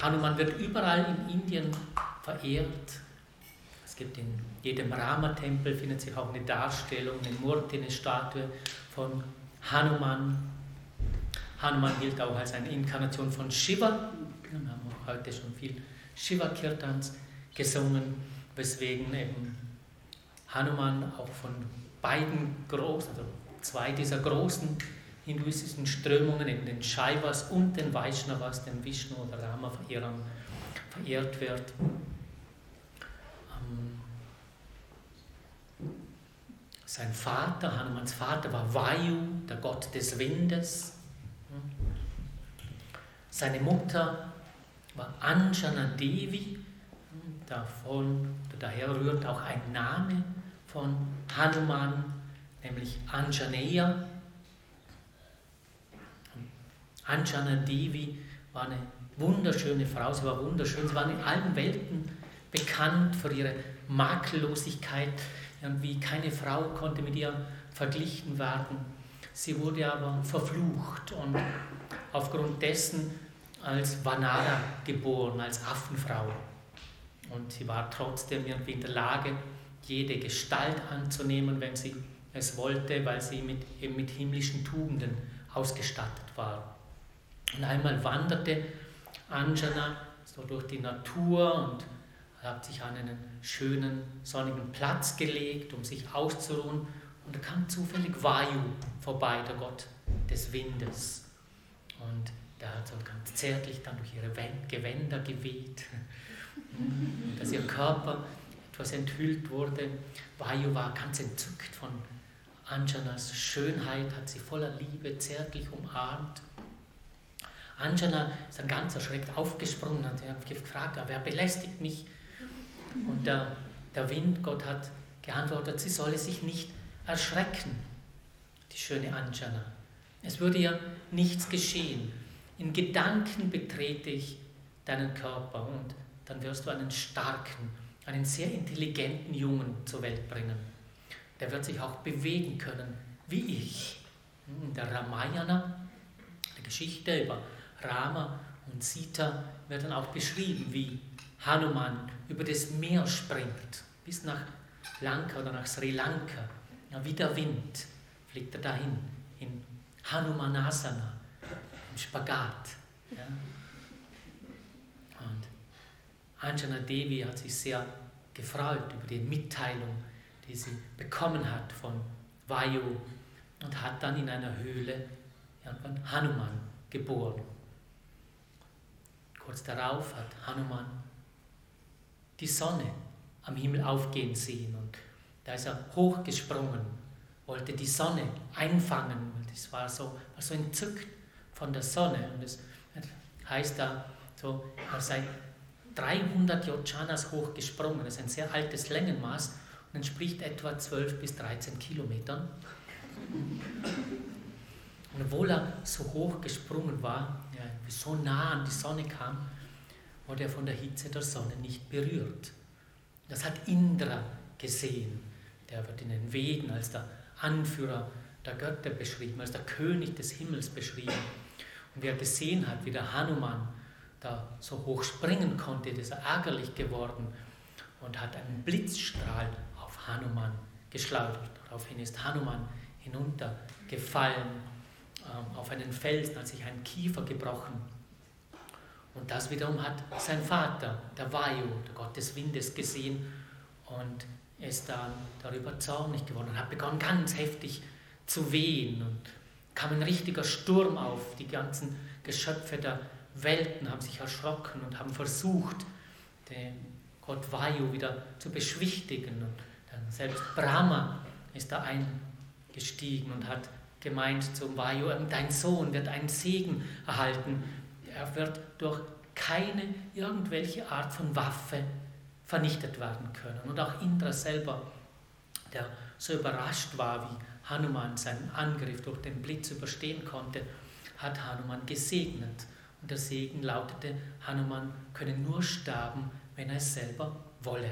Hanuman wird überall in Indien verehrt. Es gibt in jedem Rama-Tempel findet sich auch eine Darstellung, eine Murti, eine Statue von Hanuman. Hanuman gilt auch als eine Inkarnation von Shiva. Wir haben auch heute schon viel Shiva-Kirtans gesungen, weswegen eben Hanuman auch von beiden großen, also zwei dieser großen hinduistischen Strömungen, eben den Shaivas und den Vaishnavas, den Vishnu oder Rama-Verehrern, verehrt wird. Ähm, sein Vater, Hanumans Vater, war Vayu, der Gott des Windes. Seine Mutter war Anjana Devi, davon, daher rührt auch ein Name von Hanuman, nämlich Anjaneya. Anjana Devi war eine wunderschöne Frau, sie war wunderschön, sie war in allen Welten bekannt für ihre Makellosigkeit. Irgendwie keine Frau konnte mit ihr verglichen werden. Sie wurde aber verflucht und aufgrund dessen als Vanara geboren, als Affenfrau. Und sie war trotzdem irgendwie in der Lage, jede Gestalt anzunehmen, wenn sie es wollte, weil sie mit, eben mit himmlischen Tugenden ausgestattet war. Und einmal wanderte Anjana so durch die Natur und hat sich an einen schönen sonnigen Platz gelegt, um sich auszuruhen. Und da kam zufällig Vayu vorbei, der Gott des Windes. Und der hat so ganz zärtlich dann durch ihre Gewänder geweht, dass ihr Körper etwas enthüllt wurde. Vayu war ganz entzückt von Anjanas Schönheit, hat sie voller Liebe zärtlich umarmt. Anjana ist dann ganz erschreckt aufgesprungen und hat gefragt, wer belästigt mich? Und der, der Wind, Gott hat geantwortet, sie solle sich nicht erschrecken, die schöne Anjana. Es würde ihr nichts geschehen. In Gedanken betrete ich deinen Körper und dann wirst du einen starken, einen sehr intelligenten Jungen zur Welt bringen. Der wird sich auch bewegen können, wie ich. In der Ramayana, der Geschichte über Rama und Sita, wird dann auch beschrieben, wie Hanuman über das Meer springt, bis nach Lanka oder nach Sri Lanka. Ja, wie der Wind fliegt er dahin, in Hanumanasana, im Spagat. Ja. Und Anjana Devi hat sich sehr gefreut über die Mitteilung, die sie bekommen hat von Vayu und hat dann in einer Höhle Hanuman geboren. Kurz darauf hat Hanuman die Sonne am Himmel aufgehen sehen. Und da ist er hochgesprungen, wollte die Sonne einfangen. Das war so, war so entzückt von der Sonne. Und es heißt da, so, er sei 300 Yojanas hochgesprungen. Das ist ein sehr altes Längenmaß und entspricht etwa 12 bis 13 Kilometern. Und obwohl er so hoch gesprungen war, ja, so nah an die Sonne kam, wurde er von der Hitze der Sonne nicht berührt. Das hat Indra gesehen. Der wird in den Veden als der Anführer der Götter beschrieben, als der König des Himmels beschrieben. Und wer gesehen hat, wie der Hanuman da so hoch springen konnte, ist er ärgerlich geworden und hat einen Blitzstrahl auf Hanuman geschleudert. Daraufhin ist Hanuman hinuntergefallen auf einen Felsen, hat sich ein Kiefer gebrochen und das wiederum hat sein Vater, der Vayu, der Gott des Windes, gesehen und ist dann darüber zornig geworden und hat begonnen ganz heftig zu wehen und kam ein richtiger Sturm auf. Die ganzen Geschöpfe der Welten haben sich erschrocken und haben versucht, den Gott Vayu wieder zu beschwichtigen. Und dann selbst Brahma ist da eingestiegen und hat gemeint zum Vayu, dein Sohn wird einen Segen erhalten er wird durch keine irgendwelche Art von Waffe vernichtet werden können. Und auch Indra selber, der so überrascht war, wie Hanuman seinen Angriff durch den Blitz überstehen konnte, hat Hanuman gesegnet. Und der Segen lautete, Hanuman könne nur sterben, wenn er es selber wolle.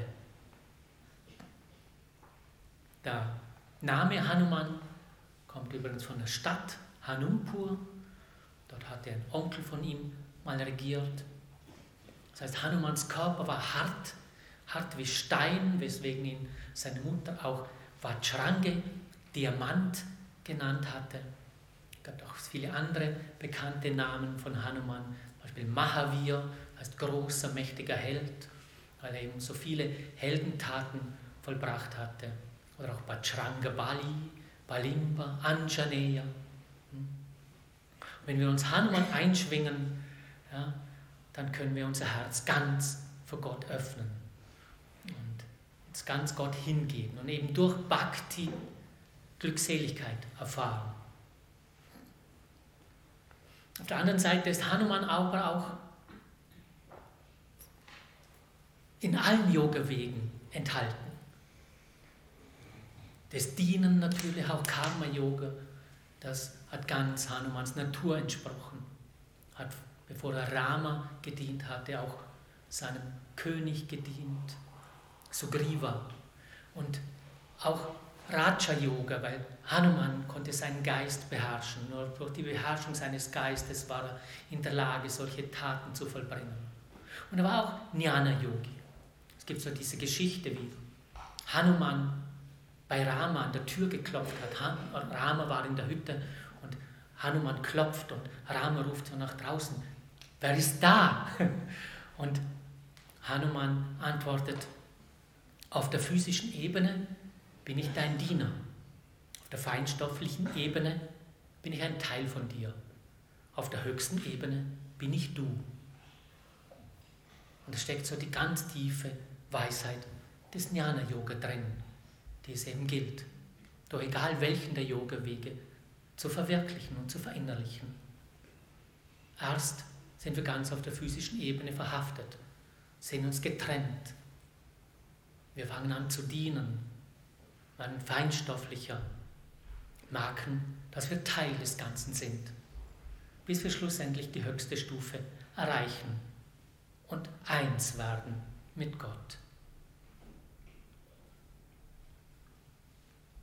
Der Name Hanuman kommt übrigens von der Stadt Hanumpur, Dort hat ein Onkel von ihm mal regiert. Das heißt, Hanumans Körper war hart, hart wie Stein, weswegen ihn seine Mutter auch Vajrange, Diamant genannt hatte. Es gab auch viele andere bekannte Namen von Hanuman, zum Beispiel Mahavir, heißt großer, mächtiger Held, weil er eben so viele Heldentaten vollbracht hatte. Oder auch Bajranga Bali, Balimba, Anjaneya. Hm? Wenn wir uns Hanuman einschwingen, ja, dann können wir unser Herz ganz vor Gott öffnen und uns ganz Gott hingeben und eben durch Bhakti Glückseligkeit erfahren. Auf der anderen Seite ist Hanuman aber auch in allen Yoga-Wegen enthalten. Das Dienen natürlich auch Karma-Yoga, das hat ganz Hanumans Natur entsprochen. Hat, bevor er Rama gedient hatte, auch seinem König gedient, Sugriva. Und auch Raja-Yoga, weil Hanuman konnte seinen Geist beherrschen. Nur durch die Beherrschung seines Geistes war er in der Lage, solche Taten zu vollbringen. Und er war auch Jnana-Yogi. Es gibt so diese Geschichte, wie Hanuman bei Rama an der Tür geklopft hat. Rama war in der Hütte und Hanuman klopft und Rama ruft so nach draußen, wer ist da? Und Hanuman antwortet, auf der physischen Ebene bin ich dein Diener. Auf der feinstofflichen Ebene bin ich ein Teil von dir. Auf der höchsten Ebene bin ich du. Und es steckt so die ganz tiefe Weisheit des Jnana-Yoga drin die es eben gilt, doch egal welchen der Yoga-Wege, zu verwirklichen und zu verinnerlichen. Erst sind wir ganz auf der physischen Ebene verhaftet, sehen uns getrennt. Wir fangen an zu dienen, werden feinstofflicher, merken, dass wir Teil des Ganzen sind, bis wir schlussendlich die höchste Stufe erreichen und eins werden mit Gott.